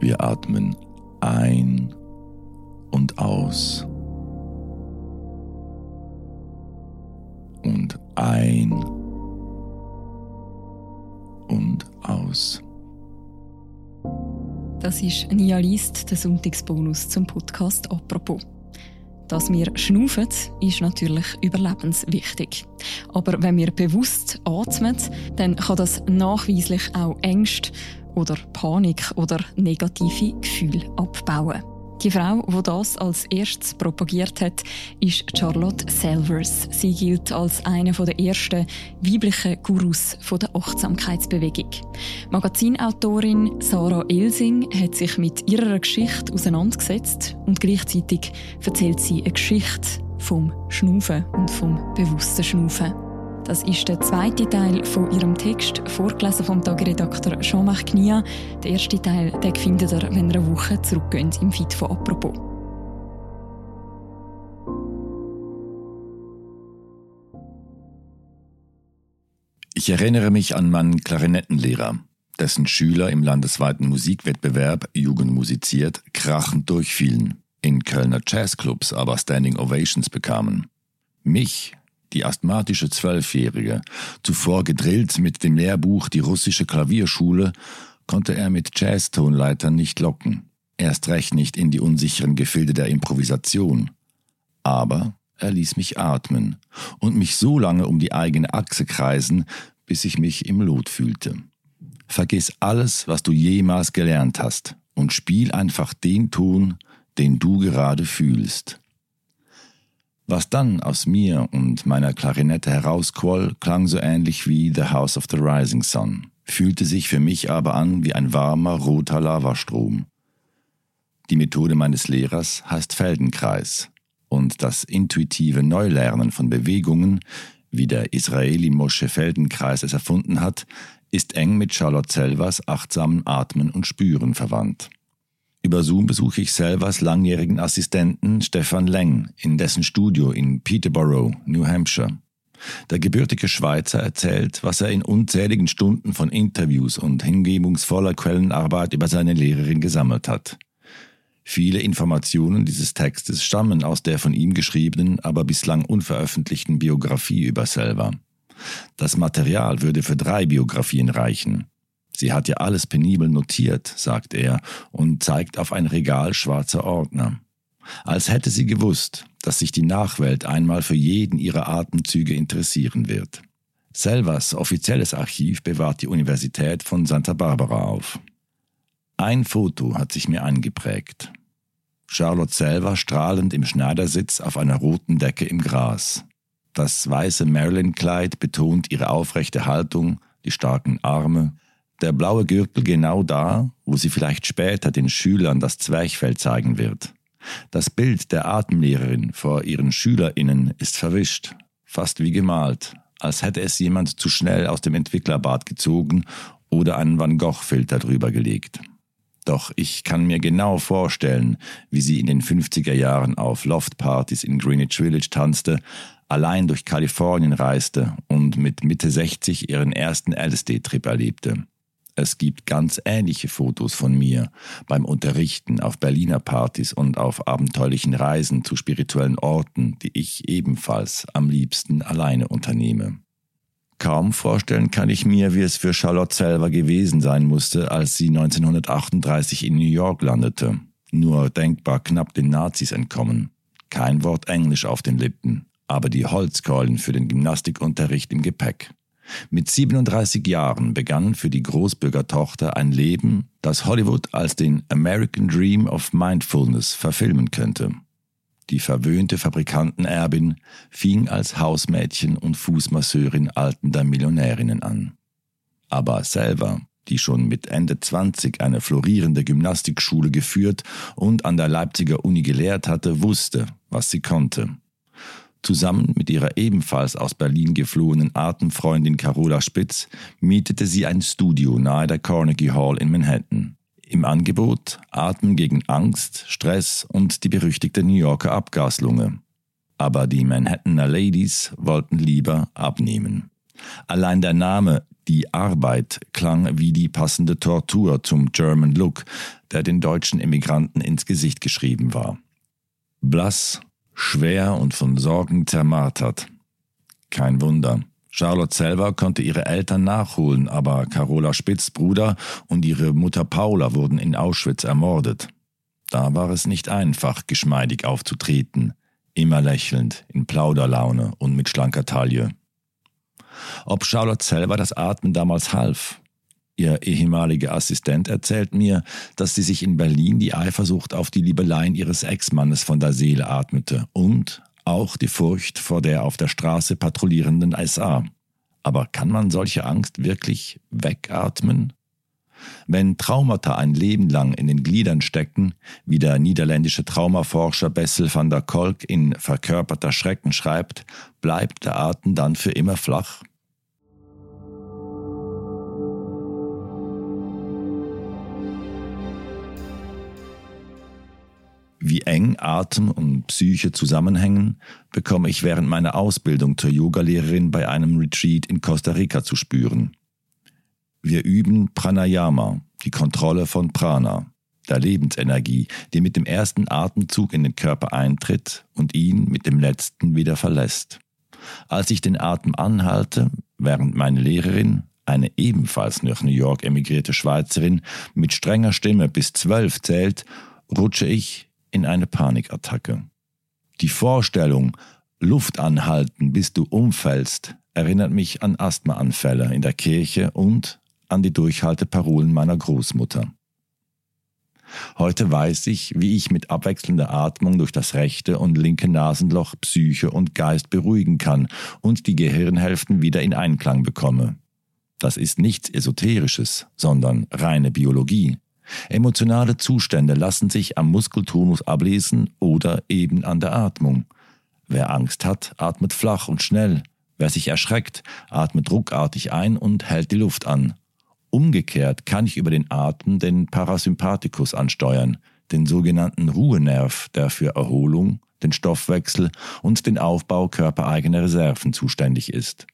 Wir atmen ein und aus. Und ein und aus. Das ist Nia Liest, der Sonntagsbonus zum Podcast «Apropos». Dass wir schnaufen, ist natürlich überlebenswichtig. Aber wenn wir bewusst atmen, dann kann das nachweislich auch Ängste oder Panik oder negative Gefühle abbauen. Die Frau, die das als erstes propagiert hat, ist Charlotte Selvers. Sie gilt als eine der ersten weiblichen Gurus der Achtsamkeitsbewegung. Magazinautorin Sarah Elsing hat sich mit ihrer Geschichte auseinandergesetzt und gleichzeitig erzählt sie eine Geschichte vom Schnaufen und vom bewussten Schnaufen. Das ist der zweite Teil von ihrem Text, vorgelesen vom Tageredakteur Jean-Marc Knia. Der erste Teil den findet ihr, wenn ihr eine Woche zurückgeht im Feed von «Apropos». Ich erinnere mich an meinen Klarinettenlehrer, dessen Schüler im landesweiten Musikwettbewerb Jugend musiziert krachend durchfielen, in Kölner Jazzclubs aber Standing Ovations bekamen. Mich die asthmatische Zwölfjährige, zuvor gedrillt mit dem Lehrbuch Die russische Klavierschule, konnte er mit Jazztonleitern nicht locken, erst recht nicht in die unsicheren Gefilde der Improvisation. Aber er ließ mich atmen und mich so lange um die eigene Achse kreisen, bis ich mich im Lot fühlte. Vergiss alles, was du jemals gelernt hast, und spiel einfach den Ton, den du gerade fühlst. Was dann aus mir und meiner Klarinette herausquoll, klang so ähnlich wie The House of the Rising Sun, fühlte sich für mich aber an wie ein warmer roter Lavastrom. Die Methode meines Lehrers heißt Feldenkreis und das intuitive Neulernen von Bewegungen, wie der Israeli Moshe Feldenkreis es erfunden hat, ist eng mit Charlotte Selvers achtsamen Atmen und Spüren verwandt. Über Zoom besuche ich Selvers langjährigen Assistenten Stefan Leng in dessen Studio in Peterborough, New Hampshire. Der gebürtige Schweizer erzählt, was er in unzähligen Stunden von Interviews und hingebungsvoller Quellenarbeit über seine Lehrerin gesammelt hat. Viele Informationen dieses Textes stammen aus der von ihm geschriebenen, aber bislang unveröffentlichten Biografie über Selva. Das Material würde für drei Biografien reichen. Sie hat ja alles penibel notiert, sagt er und zeigt auf ein Regal schwarzer Ordner. Als hätte sie gewusst, dass sich die Nachwelt einmal für jeden ihrer Atemzüge interessieren wird. Selvers offizielles Archiv bewahrt die Universität von Santa Barbara auf. Ein Foto hat sich mir eingeprägt. Charlotte Selver strahlend im Schneidersitz auf einer roten Decke im Gras. Das weiße Marilyn-Kleid betont ihre aufrechte Haltung, die starken Arme, der blaue Gürtel genau da, wo sie vielleicht später den Schülern das Zwerchfell zeigen wird. Das Bild der Atemlehrerin vor ihren SchülerInnen ist verwischt, fast wie gemalt, als hätte es jemand zu schnell aus dem Entwicklerbad gezogen oder einen Van Gogh-Filter drüber gelegt. Doch ich kann mir genau vorstellen, wie sie in den 50er Jahren auf Loftpartys in Greenwich Village tanzte, allein durch Kalifornien reiste und mit Mitte 60 ihren ersten LSD-Trip erlebte. Es gibt ganz ähnliche Fotos von mir beim Unterrichten auf Berliner Partys und auf abenteuerlichen Reisen zu spirituellen Orten, die ich ebenfalls am liebsten alleine unternehme. Kaum vorstellen kann ich mir, wie es für Charlotte selber gewesen sein musste, als sie 1938 in New York landete. Nur denkbar knapp den Nazis entkommen. Kein Wort Englisch auf den Lippen, aber die Holzkeulen für den Gymnastikunterricht im Gepäck. Mit 37 Jahren begann für die Großbürgertochter ein Leben, das Hollywood als den American Dream of Mindfulness verfilmen könnte. Die verwöhnte Fabrikantenerbin fing als Hausmädchen und Fußmasseurin altender Millionärinnen an. Aber selber, die schon mit Ende 20 eine florierende Gymnastikschule geführt und an der Leipziger Uni gelehrt hatte, wusste, was sie konnte. Zusammen mit ihrer ebenfalls aus Berlin geflohenen Atemfreundin Carola Spitz mietete sie ein Studio nahe der Carnegie Hall in Manhattan. Im Angebot Atmen gegen Angst, Stress und die berüchtigte New Yorker Abgaslunge. Aber die Manhattaner Ladies wollten lieber abnehmen. Allein der Name Die Arbeit klang wie die passende Tortur zum German Look, der den deutschen Emigranten ins Gesicht geschrieben war. Blass, schwer und von Sorgen zermartert. Kein Wunder. Charlotte selber konnte ihre Eltern nachholen, aber Carola Spitz Bruder und ihre Mutter Paula wurden in Auschwitz ermordet. Da war es nicht einfach, geschmeidig aufzutreten, immer lächelnd, in Plauderlaune und mit schlanker Taille. Ob Charlotte selber das Atmen damals half? Ihr ehemaliger Assistent erzählt mir, dass sie sich in Berlin die Eifersucht auf die Liebeleien ihres Ex-Mannes von der Seele atmete und auch die Furcht vor der auf der Straße patrouillierenden SA. Aber kann man solche Angst wirklich wegatmen? Wenn Traumata ein Leben lang in den Gliedern stecken, wie der niederländische Traumaforscher Bessel van der Kolk in Verkörperter Schrecken schreibt, bleibt der Atem dann für immer flach? Wie eng Atem und Psyche zusammenhängen, bekomme ich während meiner Ausbildung zur Yogalehrerin bei einem Retreat in Costa Rica zu spüren. Wir üben Pranayama, die Kontrolle von Prana, der Lebensenergie, die mit dem ersten Atemzug in den Körper eintritt und ihn mit dem letzten wieder verlässt. Als ich den Atem anhalte, während meine Lehrerin, eine ebenfalls nach New York emigrierte Schweizerin, mit strenger Stimme bis zwölf zählt, rutsche ich in eine Panikattacke. Die Vorstellung, Luft anhalten, bis du umfällst, erinnert mich an Asthmaanfälle in der Kirche und an die Durchhalteparolen meiner Großmutter. Heute weiß ich, wie ich mit abwechselnder Atmung durch das rechte und linke Nasenloch Psyche und Geist beruhigen kann und die Gehirnhälften wieder in Einklang bekomme. Das ist nichts Esoterisches, sondern reine Biologie. Emotionale Zustände lassen sich am Muskeltonus ablesen oder eben an der Atmung. Wer Angst hat, atmet flach und schnell. Wer sich erschreckt, atmet ruckartig ein und hält die Luft an. Umgekehrt kann ich über den Atem den Parasympathikus ansteuern, den sogenannten Ruhenerv, der für Erholung, den Stoffwechsel und den Aufbau körpereigener Reserven zuständig ist.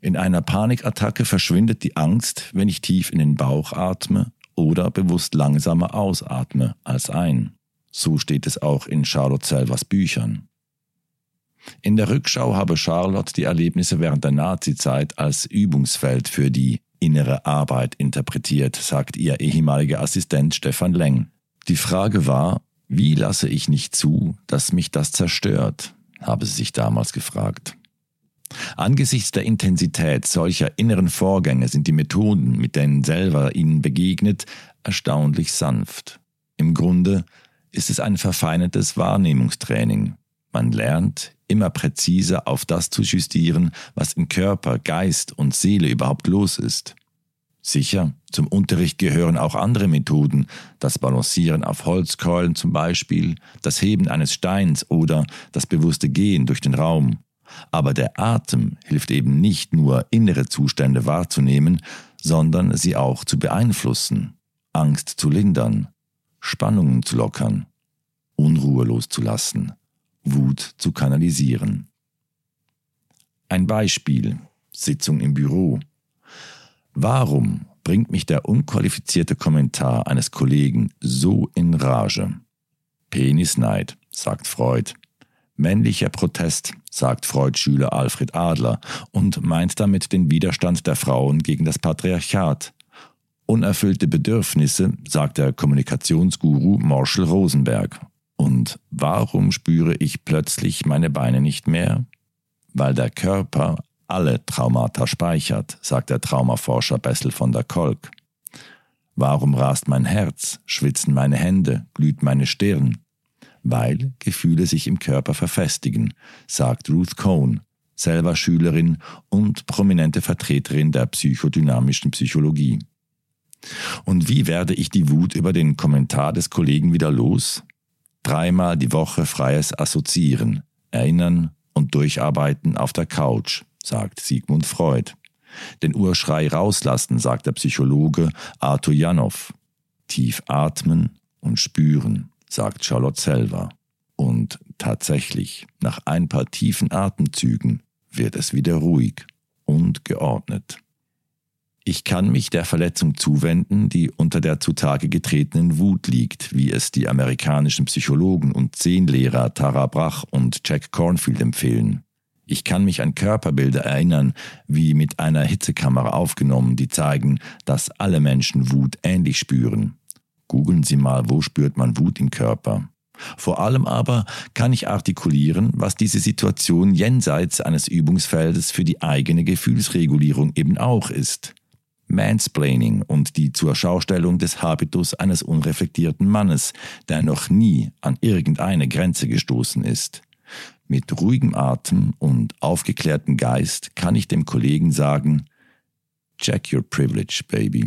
In einer Panikattacke verschwindet die Angst, wenn ich tief in den Bauch atme oder bewusst langsamer ausatme als ein. So steht es auch in Charlotte Selvers Büchern. In der Rückschau habe Charlotte die Erlebnisse während der Nazizeit als Übungsfeld für die innere Arbeit interpretiert, sagt ihr ehemaliger Assistent Stefan Leng. Die Frage war, wie lasse ich nicht zu, dass mich das zerstört, habe sie sich damals gefragt. Angesichts der Intensität solcher inneren Vorgänge sind die Methoden, mit denen selber ihnen begegnet, erstaunlich sanft. Im Grunde ist es ein verfeinertes Wahrnehmungstraining. Man lernt, immer präziser auf das zu justieren, was im Körper, Geist und Seele überhaupt los ist. Sicher, zum Unterricht gehören auch andere Methoden, das Balancieren auf Holzkeulen zum Beispiel, das Heben eines Steins oder das bewusste Gehen durch den Raum. Aber der Atem hilft eben nicht nur innere Zustände wahrzunehmen, sondern sie auch zu beeinflussen, Angst zu lindern, Spannungen zu lockern, Unruhe loszulassen, Wut zu kanalisieren. Ein Beispiel. Sitzung im Büro. Warum bringt mich der unqualifizierte Kommentar eines Kollegen so in Rage? Penisneid, sagt Freud. Männlicher Protest, sagt Freud-Schüler Alfred Adler und meint damit den Widerstand der Frauen gegen das Patriarchat. Unerfüllte Bedürfnisse, sagt der Kommunikationsguru Marshall Rosenberg. Und warum spüre ich plötzlich meine Beine nicht mehr? Weil der Körper alle Traumata speichert, sagt der Traumaforscher Bessel von der Kolk. Warum rast mein Herz, schwitzen meine Hände, glüht meine Stirn? Weil Gefühle sich im Körper verfestigen, sagt Ruth Cohn, selber Schülerin und prominente Vertreterin der psychodynamischen Psychologie. Und wie werde ich die Wut über den Kommentar des Kollegen wieder los? Dreimal die Woche freies Assoziieren, Erinnern und Durcharbeiten auf der Couch, sagt Sigmund Freud. Den Urschrei rauslassen, sagt der Psychologe Arthur Janow. Tief atmen und spüren sagt Charlotte selber. Und tatsächlich, nach ein paar tiefen Atemzügen wird es wieder ruhig und geordnet. Ich kann mich der Verletzung zuwenden, die unter der zutage getretenen Wut liegt, wie es die amerikanischen Psychologen und Zehnlehrer Tara Brach und Jack Cornfield empfehlen. Ich kann mich an Körperbilder erinnern, wie mit einer Hitzekamera aufgenommen, die zeigen, dass alle Menschen Wut ähnlich spüren. Googeln Sie mal, wo spürt man Wut im Körper. Vor allem aber kann ich artikulieren, was diese Situation jenseits eines Übungsfeldes für die eigene Gefühlsregulierung eben auch ist. Mansplaining und die Zurschaustellung des Habitus eines unreflektierten Mannes, der noch nie an irgendeine Grenze gestoßen ist. Mit ruhigem Atem und aufgeklärtem Geist kann ich dem Kollegen sagen, Check your privilege, baby.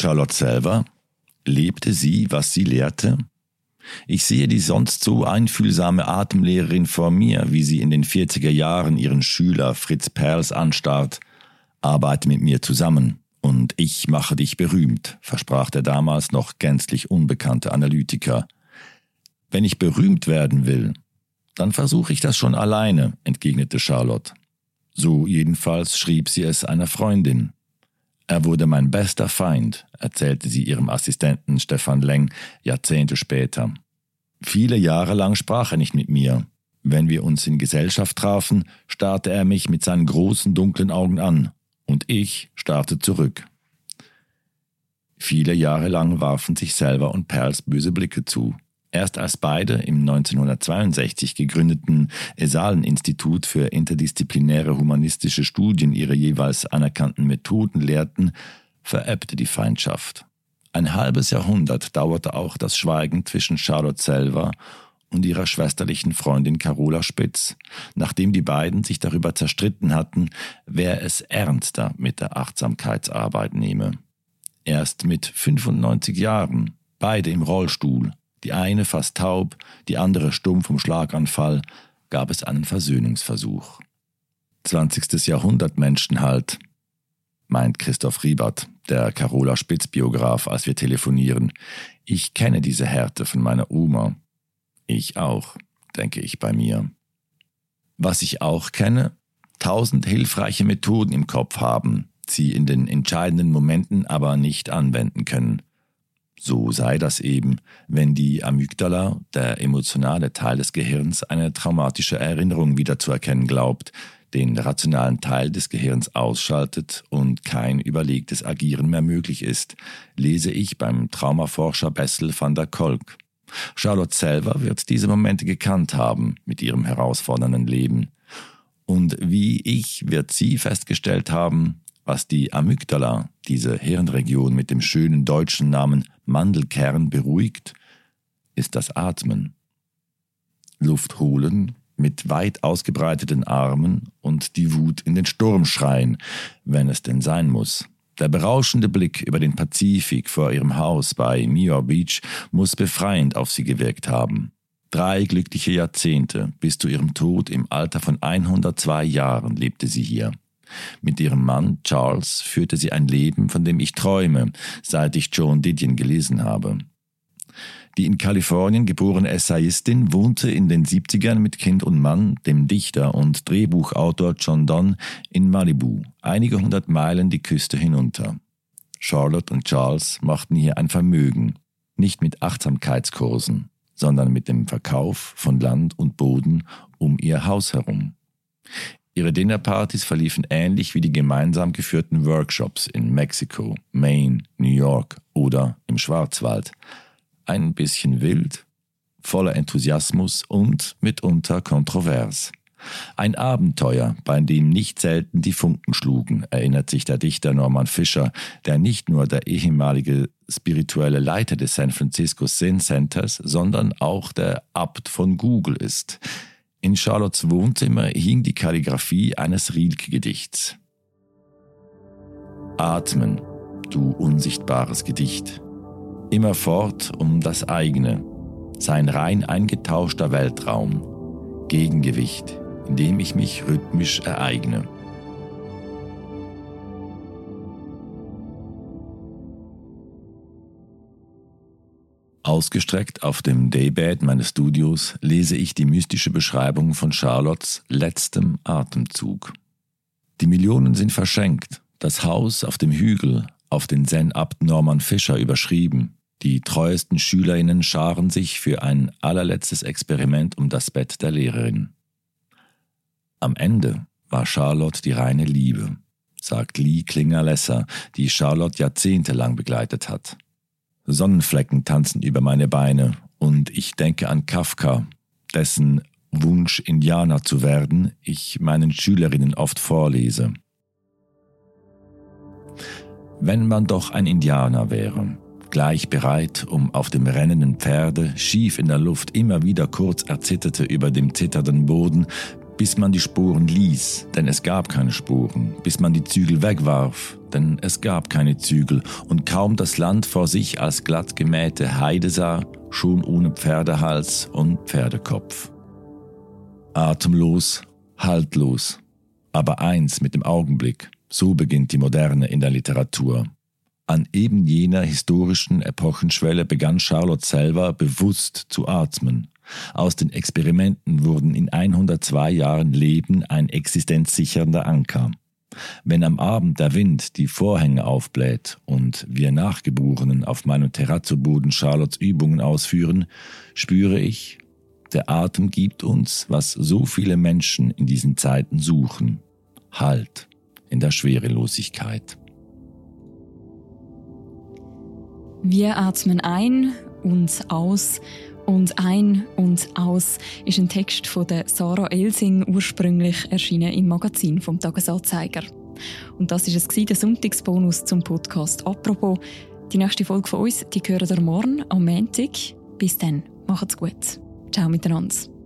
Charlotte selber? Lebte sie, was sie lehrte? Ich sehe die sonst so einfühlsame Atemlehrerin vor mir, wie sie in den 40er Jahren ihren Schüler Fritz Perls anstarrt. Arbeite mit mir zusammen und ich mache dich berühmt, versprach der damals noch gänzlich unbekannte Analytiker. Wenn ich berühmt werden will, dann versuche ich das schon alleine, entgegnete Charlotte. So jedenfalls schrieb sie es einer Freundin. Er wurde mein bester Feind, erzählte sie ihrem Assistenten Stefan Leng Jahrzehnte später. Viele Jahre lang sprach er nicht mit mir. Wenn wir uns in Gesellschaft trafen, starrte er mich mit seinen großen dunklen Augen an, und ich starrte zurück. Viele Jahre lang warfen sich Selva und Perls böse Blicke zu. Erst als beide im 1962 gegründeten Esalen-Institut für interdisziplinäre humanistische Studien ihre jeweils anerkannten Methoden lehrten, verebbte die Feindschaft. Ein halbes Jahrhundert dauerte auch das Schweigen zwischen Charlotte Selva und ihrer schwesterlichen Freundin Carola Spitz, nachdem die beiden sich darüber zerstritten hatten, wer es ernster mit der Achtsamkeitsarbeit nehme. Erst mit 95 Jahren, beide im Rollstuhl, die eine fast taub, die andere stumm vom Schlaganfall, gab es einen Versöhnungsversuch. 20. Jahrhundert Menschen halt, meint Christoph Riebert, der Carola Spitz-Biograf, als wir telefonieren. Ich kenne diese Härte von meiner Oma. Ich auch, denke ich bei mir. Was ich auch kenne, tausend hilfreiche Methoden im Kopf haben, sie in den entscheidenden Momenten aber nicht anwenden können. So sei das eben, wenn die Amygdala, der emotionale Teil des Gehirns, eine traumatische Erinnerung wiederzuerkennen glaubt, den rationalen Teil des Gehirns ausschaltet und kein überlegtes Agieren mehr möglich ist, lese ich beim Traumaforscher Bessel van der Kolk. Charlotte selber wird diese Momente gekannt haben mit ihrem herausfordernden Leben. Und wie ich wird sie festgestellt haben, was die Amygdala, diese Hirnregion mit dem schönen deutschen Namen Mandelkern, beruhigt, ist das Atmen. Luft holen mit weit ausgebreiteten Armen und die Wut in den Sturm schreien, wenn es denn sein muss. Der berauschende Blick über den Pazifik vor ihrem Haus bei Muir Beach muss befreiend auf sie gewirkt haben. Drei glückliche Jahrzehnte bis zu ihrem Tod im Alter von 102 Jahren lebte sie hier. Mit ihrem Mann Charles führte sie ein Leben, von dem ich träume, seit ich Joan Didion gelesen habe. Die in Kalifornien geborene Essayistin wohnte in den 70ern mit Kind und Mann, dem Dichter und Drehbuchautor John Donne, in Malibu, einige hundert Meilen die Küste hinunter. Charlotte und Charles machten hier ein Vermögen, nicht mit Achtsamkeitskursen, sondern mit dem Verkauf von Land und Boden um ihr Haus herum. Ihre Dinnerpartys verliefen ähnlich wie die gemeinsam geführten Workshops in Mexiko, Maine, New York oder im Schwarzwald. Ein bisschen wild, voller Enthusiasmus und mitunter kontrovers. Ein Abenteuer, bei dem nicht selten die Funken schlugen, erinnert sich der Dichter Norman Fischer, der nicht nur der ehemalige spirituelle Leiter des San Francisco Zen Centers, sondern auch der Abt von Google ist. In Charlottes Wohnzimmer hing die Kalligraphie eines Rilke-Gedichts. Atmen, du unsichtbares Gedicht. Immerfort um das eigene, sein rein eingetauschter Weltraum, Gegengewicht, in dem ich mich rhythmisch ereigne. Ausgestreckt auf dem Daybed meines Studios lese ich die mystische Beschreibung von Charlottes letztem Atemzug. Die Millionen sind verschenkt, das Haus auf dem Hügel, auf den Zen-Abt Norman Fischer überschrieben. Die treuesten Schülerinnen scharen sich für ein allerletztes Experiment um das Bett der Lehrerin. Am Ende war Charlotte die reine Liebe, sagt Lee Klinger-Lesser, die Charlotte jahrzehntelang begleitet hat. Sonnenflecken tanzen über meine Beine und ich denke an Kafka, dessen Wunsch, Indianer zu werden, ich meinen Schülerinnen oft vorlese. Wenn man doch ein Indianer wäre, gleich bereit, um auf dem rennenden Pferde, schief in der Luft, immer wieder kurz erzitterte über dem zitternden Boden, bis man die Spuren ließ, denn es gab keine Spuren, bis man die Zügel wegwarf, denn es gab keine Zügel, und kaum das Land vor sich als glatt gemähte Heide sah, schon ohne Pferdehals und Pferdekopf. Atemlos, haltlos, aber eins mit dem Augenblick, so beginnt die Moderne in der Literatur. An eben jener historischen Epochenschwelle begann Charlotte selber bewusst zu atmen, aus den Experimenten wurden in 102 Jahren Leben ein existenzsichernder Anker. Wenn am Abend der Wind die Vorhänge aufbläht und wir Nachgeborenen auf meinem Terrazzoboden Charlottes Übungen ausführen, spüre ich, der Atem gibt uns, was so viele Menschen in diesen Zeiten suchen. Halt in der Schwerelosigkeit. Wir atmen ein und aus und ein und aus ist ein Text von der Sarah Elsing, ursprünglich erschienen im Magazin vom Tagesanzeiger. Und das ist es der Sonntagsbonus zum Podcast «Apropos». Die nächste Folge von uns, die hören ihr morgen am Montag. Bis dann, macht's gut. Ciao miteinander.